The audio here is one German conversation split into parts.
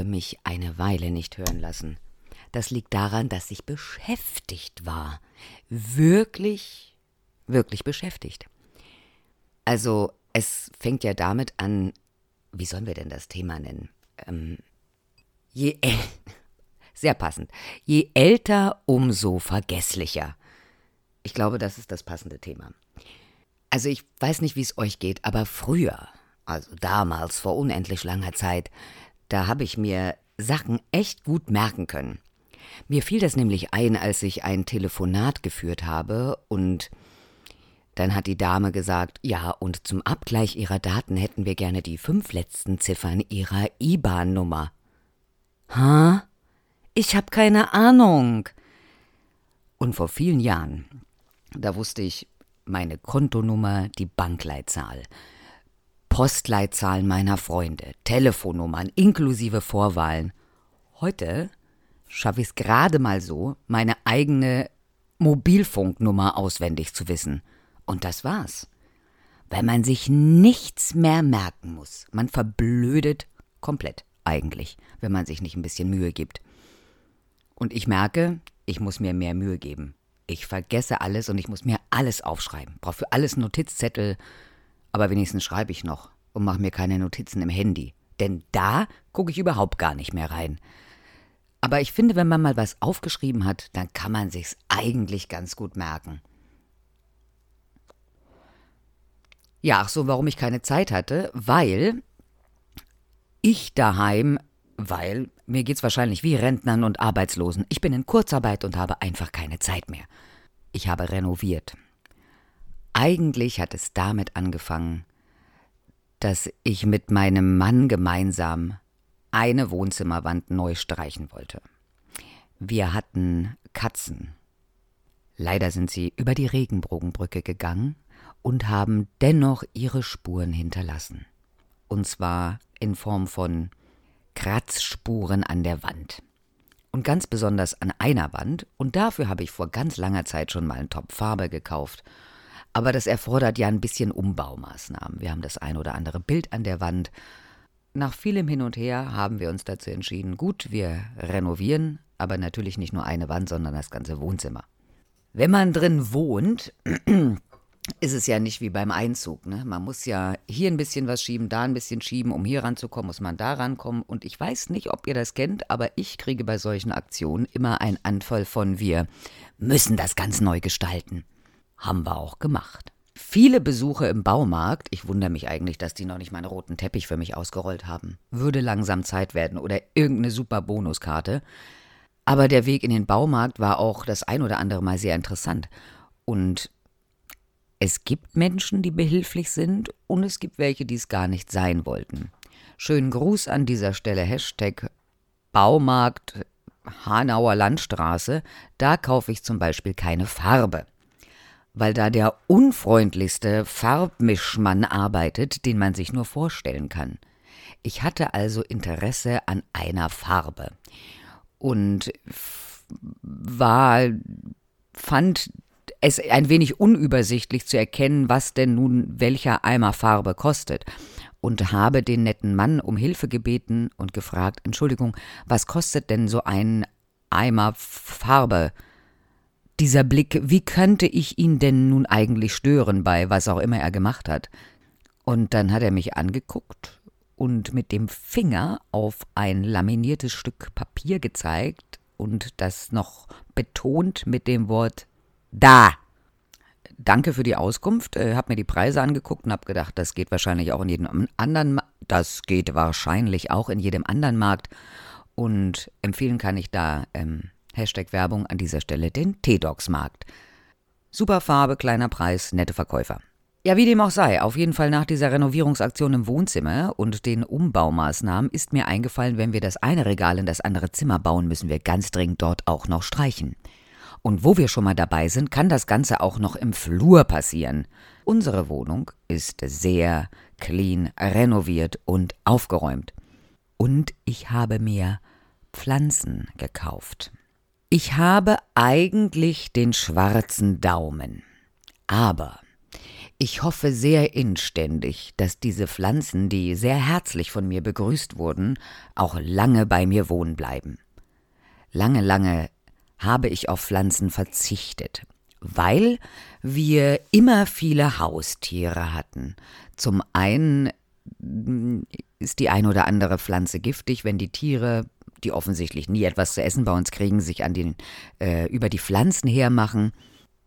Habe mich eine Weile nicht hören lassen. Das liegt daran, dass ich beschäftigt war. Wirklich, wirklich beschäftigt. Also, es fängt ja damit an, wie sollen wir denn das Thema nennen? Ähm, je äl sehr passend. Je älter, umso vergesslicher. Ich glaube, das ist das passende Thema. Also ich weiß nicht, wie es euch geht, aber früher, also damals vor unendlich langer Zeit, da habe ich mir Sachen echt gut merken können. Mir fiel das nämlich ein, als ich ein Telefonat geführt habe und dann hat die Dame gesagt, ja, und zum Abgleich ihrer Daten hätten wir gerne die fünf letzten Ziffern ihrer IBAN-Nummer. Ha? Ich hab keine Ahnung. Und vor vielen Jahren, da wusste ich meine Kontonummer, die Bankleitzahl, Postleitzahlen meiner Freunde, Telefonnummern inklusive Vorwahlen. Heute schaffe ich es gerade mal so, meine eigene Mobilfunknummer auswendig zu wissen. Und das war's. Weil man sich nichts mehr merken muss. Man verblödet komplett eigentlich, wenn man sich nicht ein bisschen Mühe gibt. Und ich merke, ich muss mir mehr Mühe geben. Ich vergesse alles und ich muss mir alles aufschreiben. Brauche für alles Notizzettel, aber wenigstens schreibe ich noch und mache mir keine Notizen im Handy. Denn da gucke ich überhaupt gar nicht mehr rein. Aber ich finde, wenn man mal was aufgeschrieben hat, dann kann man sich's eigentlich ganz gut merken. Ja, ach so, warum ich keine Zeit hatte, weil ich daheim, weil mir geht's wahrscheinlich wie Rentnern und Arbeitslosen. Ich bin in Kurzarbeit und habe einfach keine Zeit mehr. Ich habe renoviert. Eigentlich hat es damit angefangen, dass ich mit meinem Mann gemeinsam eine Wohnzimmerwand neu streichen wollte. Wir hatten Katzen. Leider sind sie über die Regenbogenbrücke gegangen und haben dennoch ihre Spuren hinterlassen. Und zwar in Form von Kratzspuren an der Wand. Und ganz besonders an einer Wand, und dafür habe ich vor ganz langer Zeit schon mal einen Topf Farbe gekauft. Aber das erfordert ja ein bisschen Umbaumaßnahmen. Wir haben das ein oder andere Bild an der Wand. Nach vielem Hin und Her haben wir uns dazu entschieden, gut, wir renovieren, aber natürlich nicht nur eine Wand, sondern das ganze Wohnzimmer. Wenn man drin wohnt, ist es ja nicht wie beim Einzug. Ne? Man muss ja hier ein bisschen was schieben, da ein bisschen schieben, um hier ranzukommen, muss man da rankommen. Und ich weiß nicht, ob ihr das kennt, aber ich kriege bei solchen Aktionen immer einen Anfall von wir müssen das ganz neu gestalten. Haben wir auch gemacht. Viele Besuche im Baumarkt, ich wundere mich eigentlich, dass die noch nicht mal einen roten Teppich für mich ausgerollt haben. Würde langsam Zeit werden oder irgendeine super Bonuskarte. Aber der Weg in den Baumarkt war auch das ein oder andere Mal sehr interessant. Und es gibt Menschen, die behilflich sind und es gibt welche, die es gar nicht sein wollten. Schönen Gruß an dieser Stelle, Hashtag Baumarkt Hanauer Landstraße. Da kaufe ich zum Beispiel keine Farbe. Weil da der unfreundlichste Farbmischmann arbeitet, den man sich nur vorstellen kann. Ich hatte also Interesse an einer Farbe und war, fand es ein wenig unübersichtlich zu erkennen, was denn nun welcher Eimer Farbe kostet. Und habe den netten Mann um Hilfe gebeten und gefragt, Entschuldigung, was kostet denn so ein Eimer Farbe? Dieser Blick, wie könnte ich ihn denn nun eigentlich stören bei was auch immer er gemacht hat? Und dann hat er mich angeguckt und mit dem Finger auf ein laminiertes Stück Papier gezeigt und das noch betont mit dem Wort da. Danke für die Auskunft. Äh, hab mir die Preise angeguckt und hab gedacht, das geht wahrscheinlich auch in jedem anderen. Ma das geht wahrscheinlich auch in jedem anderen Markt. Und empfehlen kann ich da ähm, Hashtag Werbung an dieser Stelle den T-Dogs-Markt. Super Farbe, kleiner Preis, nette Verkäufer. Ja, wie dem auch sei, auf jeden Fall nach dieser Renovierungsaktion im Wohnzimmer und den Umbaumaßnahmen ist mir eingefallen, wenn wir das eine Regal in das andere Zimmer bauen, müssen wir ganz dringend dort auch noch streichen. Und wo wir schon mal dabei sind, kann das Ganze auch noch im Flur passieren. Unsere Wohnung ist sehr clean, renoviert und aufgeräumt. Und ich habe mir Pflanzen gekauft. Ich habe eigentlich den schwarzen Daumen. Aber Ich hoffe sehr inständig, dass diese Pflanzen, die sehr herzlich von mir begrüßt wurden, auch lange bei mir wohnen bleiben. Lange, lange habe ich auf Pflanzen verzichtet, weil wir immer viele Haustiere hatten. Zum einen mm, ist die ein oder andere Pflanze giftig, wenn die Tiere, die offensichtlich nie etwas zu essen bei uns kriegen, sich an den, äh, über die Pflanzen hermachen.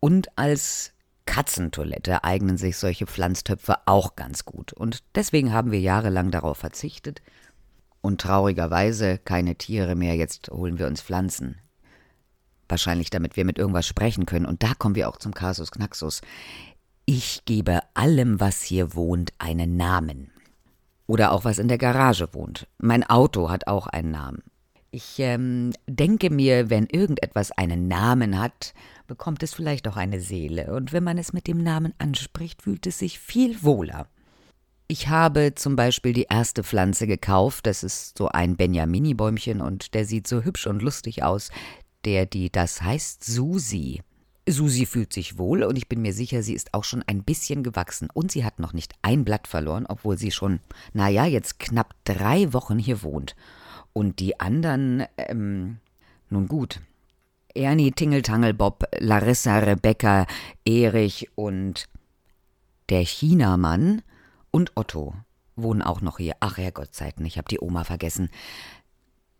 Und als Katzentoilette eignen sich solche Pflanztöpfe auch ganz gut. Und deswegen haben wir jahrelang darauf verzichtet. Und traurigerweise keine Tiere mehr, jetzt holen wir uns Pflanzen. Wahrscheinlich damit wir mit irgendwas sprechen können. Und da kommen wir auch zum Kasus Knaxus. Ich gebe allem, was hier wohnt, einen Namen. Oder auch was in der Garage wohnt. Mein Auto hat auch einen Namen. Ich ähm, denke mir, wenn irgendetwas einen Namen hat, bekommt es vielleicht auch eine Seele. Und wenn man es mit dem Namen anspricht, fühlt es sich viel wohler. Ich habe zum Beispiel die erste Pflanze gekauft. Das ist so ein Benjamini-Bäumchen und der sieht so hübsch und lustig aus der die, das heißt Susi. Susi fühlt sich wohl und ich bin mir sicher, sie ist auch schon ein bisschen gewachsen und sie hat noch nicht ein Blatt verloren, obwohl sie schon, naja, jetzt knapp drei Wochen hier wohnt. Und die anderen, ähm, nun gut. Ernie, Tingeltangel, Bob, Larissa, Rebecca, Erich und der Chinamann und Otto wohnen auch noch hier. Ach Herrgottzeiten, ich habe die Oma vergessen.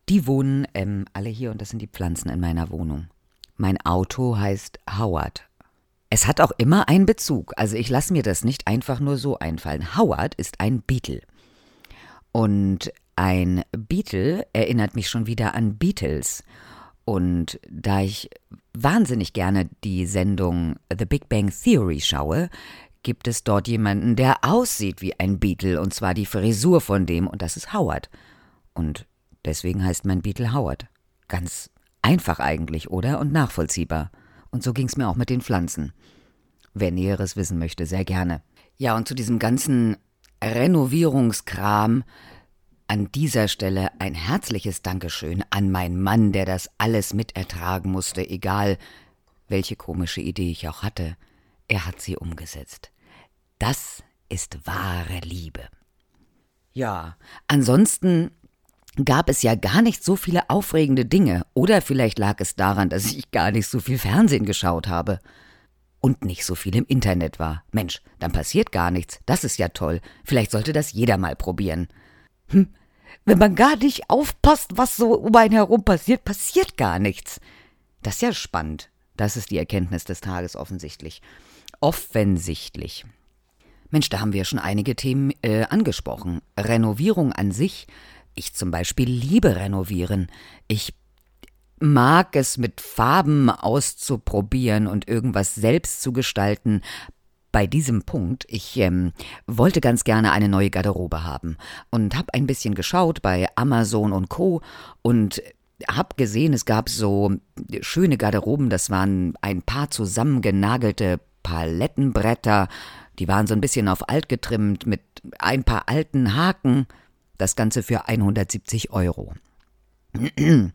Die wohnen ähm, alle hier und das sind die Pflanzen in meiner Wohnung. Mein Auto heißt Howard. Es hat auch immer einen Bezug, also ich lasse mir das nicht einfach nur so einfallen. Howard ist ein Beetle. Und ein Beetle erinnert mich schon wieder an Beatles. Und da ich wahnsinnig gerne die Sendung The Big Bang Theory schaue, gibt es dort jemanden, der aussieht wie ein Beetle, und zwar die Frisur von dem, und das ist Howard. Und Deswegen heißt mein Beetle Howard. Ganz einfach eigentlich, oder? Und nachvollziehbar. Und so ging's mir auch mit den Pflanzen. Wer Näheres wissen möchte, sehr gerne. Ja, und zu diesem ganzen Renovierungskram an dieser Stelle ein herzliches Dankeschön an meinen Mann, der das alles mitertragen musste, egal welche komische Idee ich auch hatte. Er hat sie umgesetzt. Das ist wahre Liebe. Ja, ansonsten gab es ja gar nicht so viele aufregende Dinge, oder vielleicht lag es daran, dass ich gar nicht so viel Fernsehen geschaut habe. Und nicht so viel im Internet war. Mensch, dann passiert gar nichts. Das ist ja toll. Vielleicht sollte das jeder mal probieren. Hm, wenn man gar nicht aufpasst, was so um einen herum passiert, passiert gar nichts. Das ist ja spannend. Das ist die Erkenntnis des Tages offensichtlich. Offensichtlich. Mensch, da haben wir schon einige Themen äh, angesprochen. Renovierung an sich ich zum Beispiel liebe renovieren. Ich mag es mit Farben auszuprobieren und irgendwas selbst zu gestalten. Bei diesem Punkt, ich ähm, wollte ganz gerne eine neue Garderobe haben und habe ein bisschen geschaut bei Amazon und Co. und habe gesehen, es gab so schöne Garderoben, das waren ein paar zusammengenagelte Palettenbretter, die waren so ein bisschen auf alt getrimmt mit ein paar alten Haken. Das Ganze für 170 Euro.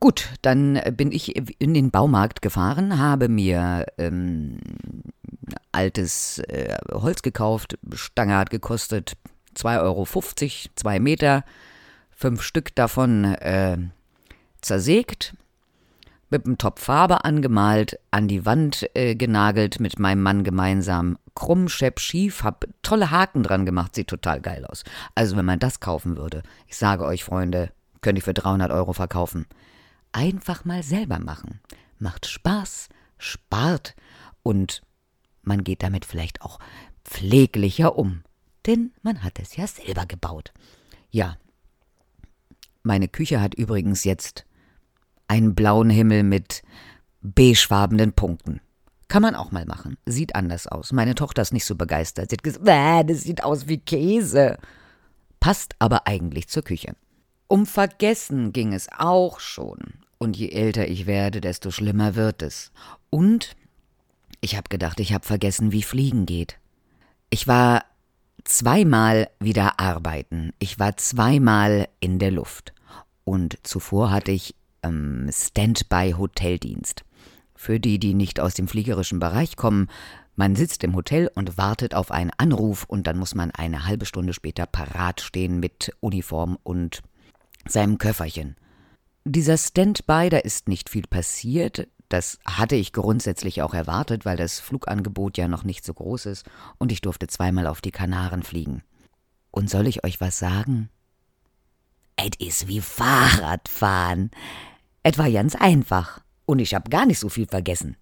Gut, dann bin ich in den Baumarkt gefahren, habe mir ähm, altes äh, Holz gekauft. Stange hat gekostet 2,50 Euro, 2 Meter. Fünf Stück davon äh, zersägt, mit einem Topf Farbe angemalt, an die Wand äh, genagelt, mit meinem Mann gemeinsam krumm, schepp, schief, hab tolle Haken dran gemacht, sieht total geil aus. Also wenn man das kaufen würde, ich sage euch, Freunde, könnte ich für 300 Euro verkaufen. Einfach mal selber machen. Macht Spaß, spart und man geht damit vielleicht auch pfleglicher um. Denn man hat es ja selber gebaut. Ja. Meine Küche hat übrigens jetzt einen blauen Himmel mit beigefarbenen Punkten. Kann man auch mal machen. Sieht anders aus. Meine Tochter ist nicht so begeistert. Sie hat gesagt, das sieht aus wie Käse. Passt aber eigentlich zur Küche. Um Vergessen ging es auch schon. Und je älter ich werde, desto schlimmer wird es. Und ich habe gedacht, ich habe vergessen, wie Fliegen geht. Ich war zweimal wieder arbeiten. Ich war zweimal in der Luft. Und zuvor hatte ich ähm, Standby-Hoteldienst Für die, die nicht aus dem fliegerischen Bereich kommen, man sitzt im Hotel und wartet auf einen Anruf und dann muss man eine halbe Stunde später parat stehen mit Uniform und seinem Köfferchen. Dieser Standby, da ist nicht viel passiert. Das hatte ich grundsätzlich auch erwartet, weil das Flugangebot ja noch nicht so groß ist und ich durfte zweimal auf die Kanaren fliegen. Und soll ich euch was sagen? Es ist wie Fahrradfahren. Es war ganz einfach und ich habe gar nicht so viel vergessen.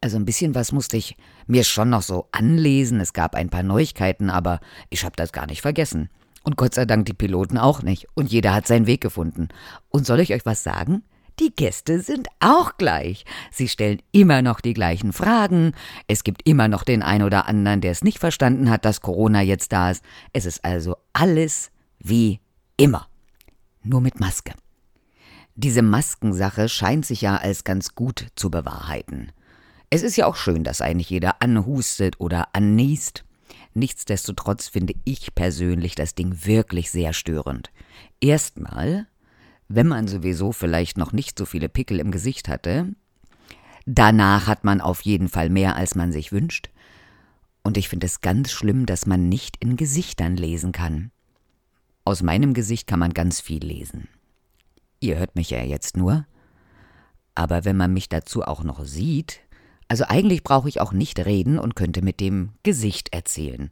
Also ein bisschen was musste ich mir schon noch so anlesen, es gab ein paar Neuigkeiten, aber ich habe das gar nicht vergessen. Und Gott sei Dank die Piloten auch nicht. Und jeder hat seinen Weg gefunden. Und soll ich euch was sagen? Die Gäste sind auch gleich. Sie stellen immer noch die gleichen Fragen. Es gibt immer noch den einen oder anderen, der es nicht verstanden hat, dass Corona jetzt da ist. Es ist also alles wie immer. Nur mit Maske. Diese Maskensache scheint sich ja als ganz gut zu bewahrheiten. Es ist ja auch schön, dass eigentlich jeder anhustet oder anniest. Nichtsdestotrotz finde ich persönlich das Ding wirklich sehr störend. Erstmal, wenn man sowieso vielleicht noch nicht so viele Pickel im Gesicht hatte, danach hat man auf jeden Fall mehr, als man sich wünscht. Und ich finde es ganz schlimm, dass man nicht in Gesichtern lesen kann. Aus meinem Gesicht kann man ganz viel lesen. Ihr hört mich ja jetzt nur. Aber wenn man mich dazu auch noch sieht, also eigentlich brauche ich auch nicht reden und könnte mit dem Gesicht erzählen.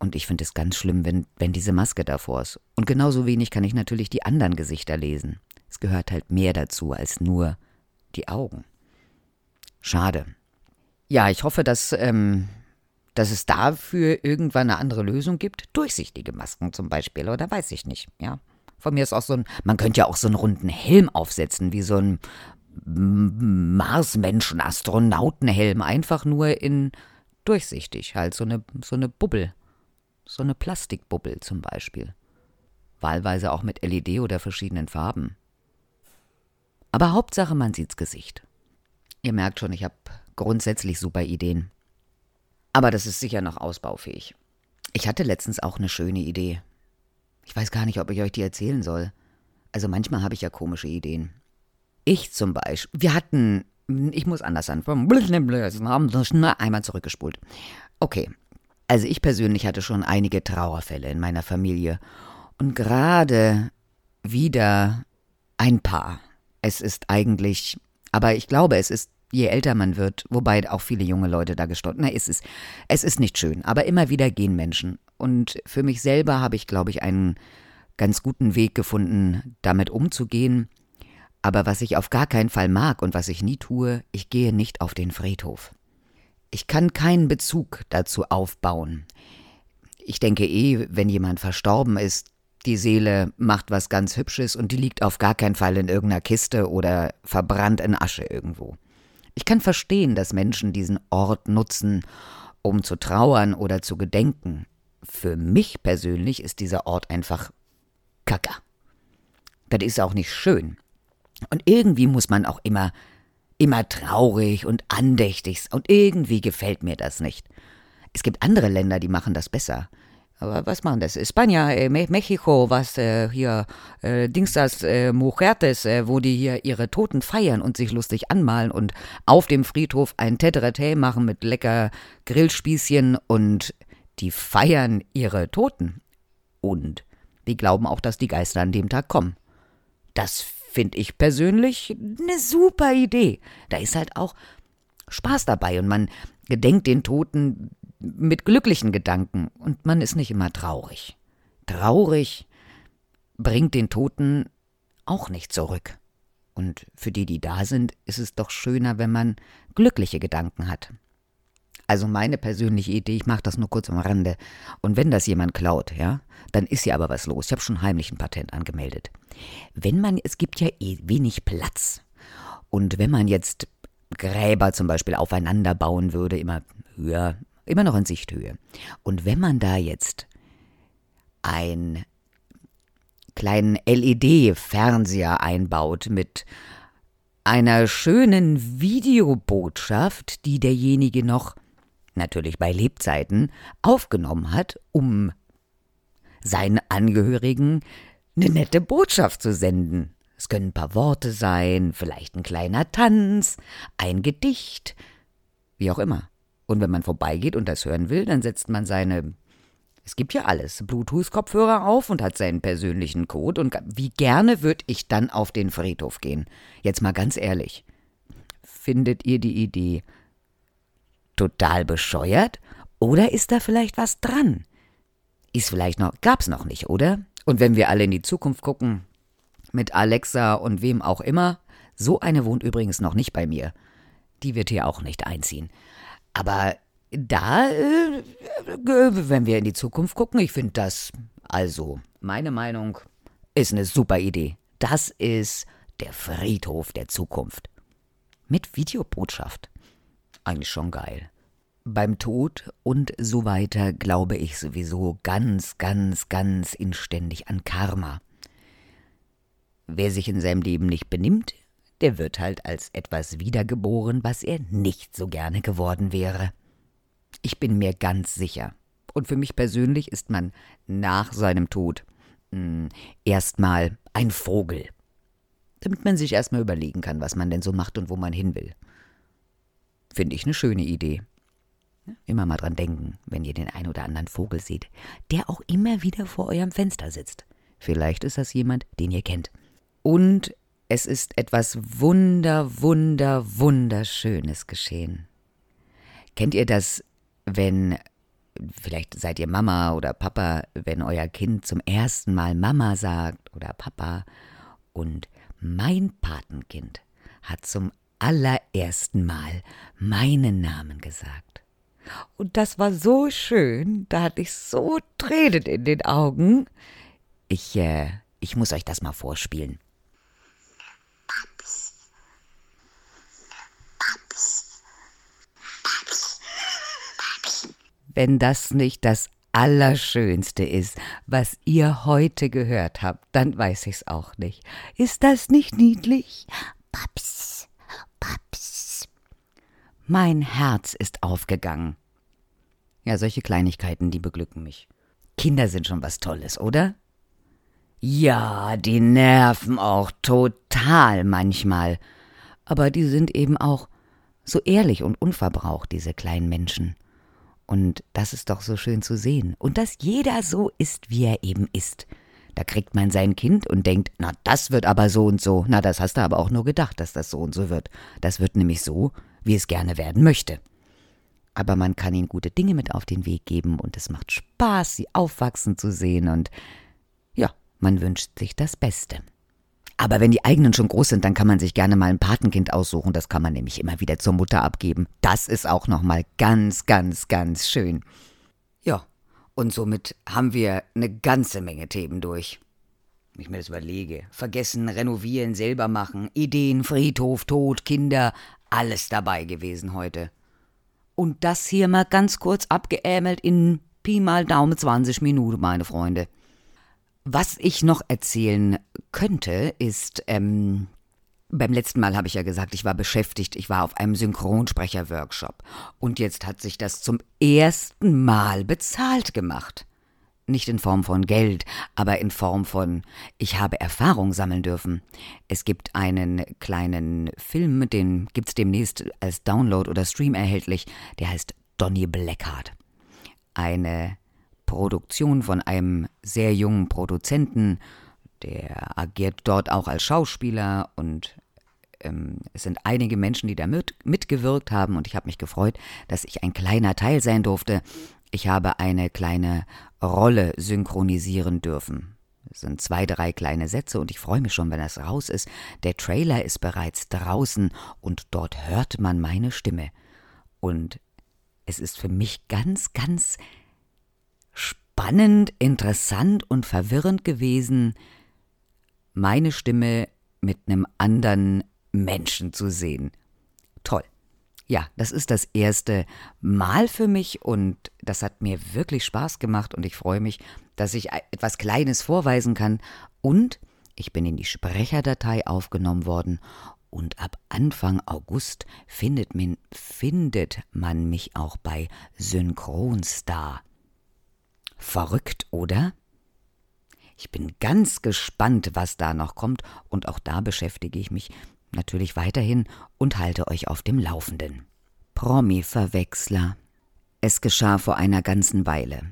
Und ich finde es ganz schlimm, wenn, wenn diese Maske davor ist. Und genauso wenig kann ich natürlich die anderen Gesichter lesen. Es gehört halt mehr dazu als nur die Augen. Schade. Ja, ich hoffe, dass, ähm, dass es dafür irgendwann eine andere Lösung gibt. Durchsichtige Masken zum Beispiel, oder weiß ich nicht, ja. Von mir ist auch so ein, man könnte ja auch so einen runden Helm aufsetzen, wie so ein Marsmenschen, Astronautenhelm, einfach nur in durchsichtig, halt so eine, so eine Bubbel. So eine Plastikbubbel zum Beispiel. Wahlweise auch mit LED oder verschiedenen Farben. Aber Hauptsache, man sieht's Gesicht. Ihr merkt schon, ich habe grundsätzlich super Ideen. Aber das ist sicher noch ausbaufähig. Ich hatte letztens auch eine schöne Idee. Ich weiß gar nicht, ob ich euch die erzählen soll. Also manchmal habe ich ja komische Ideen. Ich zum Beispiel, wir hatten, ich muss anders anfangen, einmal zurückgespult. Okay, also ich persönlich hatte schon einige Trauerfälle in meiner Familie und gerade wieder ein paar. Es ist eigentlich, aber ich glaube, es ist je älter man wird, wobei auch viele junge Leute da gestorben. Na, es ist, es ist nicht schön, aber immer wieder gehen Menschen. Und für mich selber habe ich, glaube ich, einen ganz guten Weg gefunden, damit umzugehen. Aber was ich auf gar keinen Fall mag und was ich nie tue, ich gehe nicht auf den Friedhof. Ich kann keinen Bezug dazu aufbauen. Ich denke eh, wenn jemand verstorben ist, die Seele macht was ganz Hübsches und die liegt auf gar keinen Fall in irgendeiner Kiste oder verbrannt in Asche irgendwo. Ich kann verstehen, dass Menschen diesen Ort nutzen, um zu trauern oder zu gedenken. Für mich persönlich ist dieser Ort einfach Kacker. Das ist auch nicht schön. Und irgendwie muss man auch immer, immer traurig und andächtig. Und irgendwie gefällt mir das nicht. Es gibt andere Länder, die machen das besser. Aber was machen das? Spanien, äh, Mexiko, was äh, hier, äh, Dings das, äh, Mujertes, äh, wo die hier ihre Toten feiern und sich lustig anmalen und auf dem Friedhof ein Teterete machen mit lecker Grillspießchen und die feiern ihre Toten. Und die glauben auch, dass die Geister an dem Tag kommen. Das finde ich persönlich eine super Idee. Da ist halt auch Spaß dabei und man gedenkt den Toten mit glücklichen Gedanken und man ist nicht immer traurig. Traurig bringt den Toten auch nicht zurück. Und für die, die da sind, ist es doch schöner, wenn man glückliche Gedanken hat. Also meine persönliche Idee, ich mache das nur kurz am Rande. Und wenn das jemand klaut, ja, dann ist ja aber was los. Ich habe schon heimlich ein Patent angemeldet. Wenn man, es gibt ja eh wenig Platz. Und wenn man jetzt Gräber zum Beispiel aufeinander bauen würde, immer höher, immer noch in Sichthöhe. Und wenn man da jetzt einen kleinen LED-Fernseher einbaut mit einer schönen Videobotschaft, die derjenige noch natürlich bei Lebzeiten, aufgenommen hat, um seinen Angehörigen eine nette Botschaft zu senden. Es können ein paar Worte sein, vielleicht ein kleiner Tanz, ein Gedicht, wie auch immer. Und wenn man vorbeigeht und das hören will, dann setzt man seine es gibt ja alles, Bluetooth-Kopfhörer auf und hat seinen persönlichen Code. Und wie gerne würde ich dann auf den Friedhof gehen? Jetzt mal ganz ehrlich. Findet ihr die Idee total bescheuert? Oder ist da vielleicht was dran? Ist vielleicht noch, gab's noch nicht, oder? Und wenn wir alle in die Zukunft gucken, mit Alexa und wem auch immer. So eine wohnt übrigens noch nicht bei mir. Die wird hier auch nicht einziehen. Aber da, äh, wenn wir in die Zukunft gucken, ich finde das, also, meine Meinung, ist eine super Idee. Das ist der Friedhof der Zukunft. Mit Videobotschaft. Eigentlich schon geil. Beim Tod und so weiter glaube ich sowieso ganz, ganz, ganz inständig an Karma. Wer sich in seinem Leben nicht benimmt, der wird halt als etwas wiedergeboren, was er nicht so gerne geworden wäre. Ich bin mir ganz sicher. Und für mich persönlich ist man nach seinem Tod hm, erstmal ein Vogel. Damit man sich erstmal überlegen kann, was man denn so macht und wo man hin will. Finde ich eine schöne Idee. Immer mal dran denken, wenn ihr den ein oder anderen Vogel seht, der auch immer wieder vor eurem Fenster sitzt. Vielleicht ist das jemand, den ihr kennt. Und es ist etwas wunder, wunder, wunderschönes geschehen. Kennt ihr das, wenn, vielleicht seid ihr Mama oder Papa, wenn euer Kind zum ersten Mal Mama sagt oder Papa und mein Patenkind hat zum allerersten Mal meinen Namen gesagt. Und das war so schön, da hatte ich so Tränen in den Augen. Ich, äh, ich muss euch das mal vorspielen. wenn das nicht das Allerschönste ist, was ihr heute gehört habt, dann weiß ich's auch nicht. Ist das nicht niedlich? Paps, paps. Mein Herz ist aufgegangen. Ja, solche Kleinigkeiten, die beglücken mich. Kinder sind schon was Tolles, oder? Ja, die nerven auch total manchmal. Aber die sind eben auch so ehrlich und unverbraucht, diese kleinen Menschen. Und das ist doch so schön zu sehen. Und dass jeder so ist, wie er eben ist. Da kriegt man sein Kind und denkt, na, das wird aber so und so. Na, das hast du aber auch nur gedacht, dass das so und so wird. Das wird nämlich so, wie es gerne werden möchte. Aber man kann ihnen gute Dinge mit auf den Weg geben und es macht Spaß, sie aufwachsen zu sehen und ja, man wünscht sich das Beste. Aber wenn die eigenen schon groß sind, dann kann man sich gerne mal ein Patenkind aussuchen. Das kann man nämlich immer wieder zur Mutter abgeben. Das ist auch nochmal ganz, ganz, ganz schön. Ja, und somit haben wir eine ganze Menge Themen durch. Ich mir das überlege. Vergessen, renovieren, selber machen, Ideen, Friedhof, Tod, Kinder, alles dabei gewesen heute. Und das hier mal ganz kurz abgeämelt in Pi mal Daumen 20 Minuten, meine Freunde. Was ich noch erzählen könnte, ist, ähm, beim letzten Mal habe ich ja gesagt, ich war beschäftigt, ich war auf einem Synchronsprecher-Workshop. Und jetzt hat sich das zum ersten Mal bezahlt gemacht. Nicht in Form von Geld, aber in Form von, ich habe Erfahrung sammeln dürfen. Es gibt einen kleinen Film, den gibt es demnächst als Download oder Stream erhältlich, der heißt Donny Blackheart. Eine Produktion von einem sehr jungen Produzenten. Der agiert dort auch als Schauspieler und ähm, es sind einige Menschen, die da mit, mitgewirkt haben und ich habe mich gefreut, dass ich ein kleiner Teil sein durfte. Ich habe eine kleine Rolle synchronisieren dürfen. Es sind zwei, drei kleine Sätze und ich freue mich schon, wenn das raus ist. Der Trailer ist bereits draußen und dort hört man meine Stimme. Und es ist für mich ganz, ganz spannend, interessant und verwirrend gewesen, meine Stimme mit einem anderen Menschen zu sehen. Toll. Ja, das ist das erste Mal für mich und das hat mir wirklich Spaß gemacht und ich freue mich, dass ich etwas Kleines vorweisen kann und ich bin in die Sprecherdatei aufgenommen worden und ab Anfang August findet man, findet man mich auch bei Synchronstar. Verrückt, oder? Ich bin ganz gespannt, was da noch kommt, und auch da beschäftige ich mich natürlich weiterhin und halte euch auf dem Laufenden. Promi-Verwechsler. Es geschah vor einer ganzen Weile.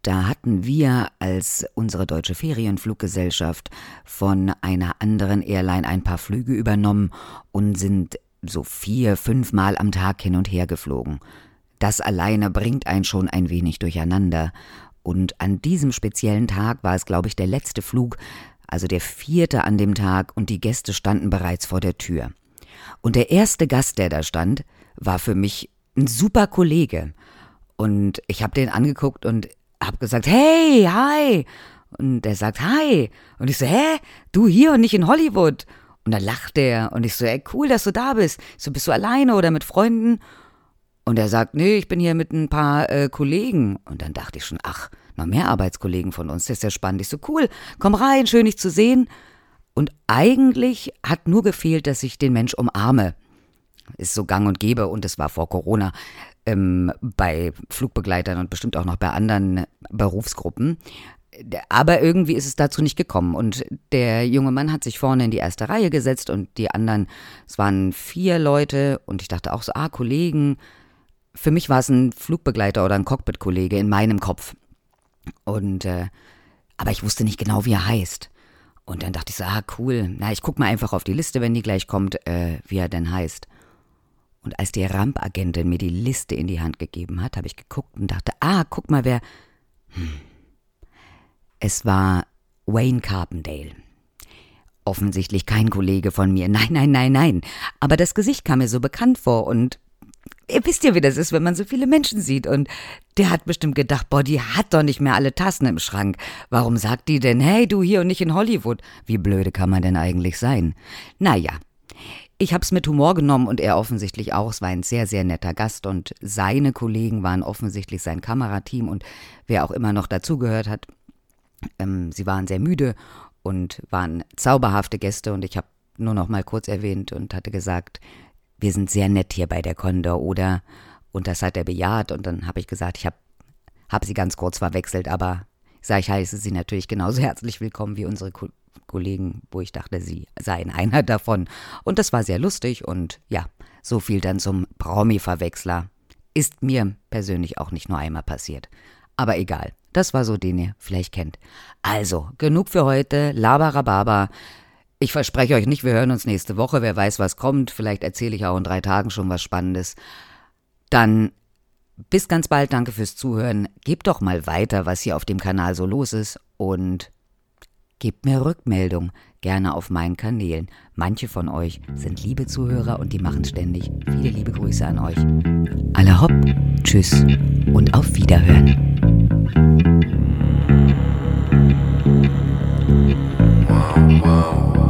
Da hatten wir als unsere deutsche Ferienfluggesellschaft von einer anderen Airline ein paar Flüge übernommen und sind so vier, fünfmal am Tag hin und her geflogen. Das alleine bringt einen schon ein wenig durcheinander. Und an diesem speziellen Tag war es, glaube ich, der letzte Flug, also der vierte an dem Tag, und die Gäste standen bereits vor der Tür. Und der erste Gast, der da stand, war für mich ein super Kollege. Und ich habe den angeguckt und habe gesagt, hey, hi. Und er sagt, hi. Und ich so, hä? Du hier und nicht in Hollywood? Und dann lacht er und ich so, ey, cool, dass du da bist. Ich so, bist du alleine oder mit Freunden? Und er sagt, nee, ich bin hier mit ein paar äh, Kollegen. Und dann dachte ich schon, ach, noch mehr Arbeitskollegen von uns, das ist ja spannend. Ich so, cool, komm rein, schön dich zu sehen. Und eigentlich hat nur gefehlt, dass ich den Mensch umarme. Ist so gang und gäbe und es war vor Corona ähm, bei Flugbegleitern und bestimmt auch noch bei anderen Berufsgruppen. Aber irgendwie ist es dazu nicht gekommen. Und der junge Mann hat sich vorne in die erste Reihe gesetzt und die anderen, es waren vier Leute und ich dachte auch so, ah, Kollegen. Für mich war es ein Flugbegleiter oder ein Cockpit-Kollege in meinem Kopf. Und, äh, aber ich wusste nicht genau, wie er heißt. Und dann dachte ich so, ah, cool. Na, ich guck mal einfach auf die Liste, wenn die gleich kommt, äh, wie er denn heißt. Und als die Rampagentin mir die Liste in die Hand gegeben hat, habe ich geguckt und dachte, ah, guck mal, wer. Hm. Es war Wayne Carpendale. Offensichtlich kein Kollege von mir. Nein, nein, nein, nein. Aber das Gesicht kam mir so bekannt vor und ihr wisst ja, wie das ist, wenn man so viele Menschen sieht. Und der hat bestimmt gedacht, boah, die hat doch nicht mehr alle Tassen im Schrank. Warum sagt die denn, hey, du hier und nicht in Hollywood? Wie blöde kann man denn eigentlich sein? Naja, ich habe es mit Humor genommen und er offensichtlich auch. Es war ein sehr, sehr netter Gast und seine Kollegen waren offensichtlich sein Kamerateam und wer auch immer noch dazugehört hat. Ähm, sie waren sehr müde und waren zauberhafte Gäste und ich habe nur noch mal kurz erwähnt und hatte gesagt, wir sind sehr nett hier bei der Condor, oder? Und das hat er bejaht und dann habe ich gesagt, ich habe hab sie ganz kurz verwechselt, aber sage ich, heiße sie natürlich genauso herzlich willkommen wie unsere Ko Kollegen, wo ich dachte, sie seien einer davon. Und das war sehr lustig und ja, so viel dann zum Promi-Verwechsler. Ist mir persönlich auch nicht nur einmal passiert. Aber egal, das war so, den ihr vielleicht kennt. Also, genug für heute. Labarababa. Ich verspreche euch nicht, wir hören uns nächste Woche. Wer weiß, was kommt. Vielleicht erzähle ich auch in drei Tagen schon was Spannendes. Dann bis ganz bald. Danke fürs Zuhören. Gebt doch mal weiter, was hier auf dem Kanal so los ist. Und Gebt mir Rückmeldung, gerne auf meinen Kanälen. Manche von euch sind liebe Zuhörer und die machen ständig. Viele liebe Grüße an euch. Alle hopp, tschüss und auf Wiederhören. Wow, wow.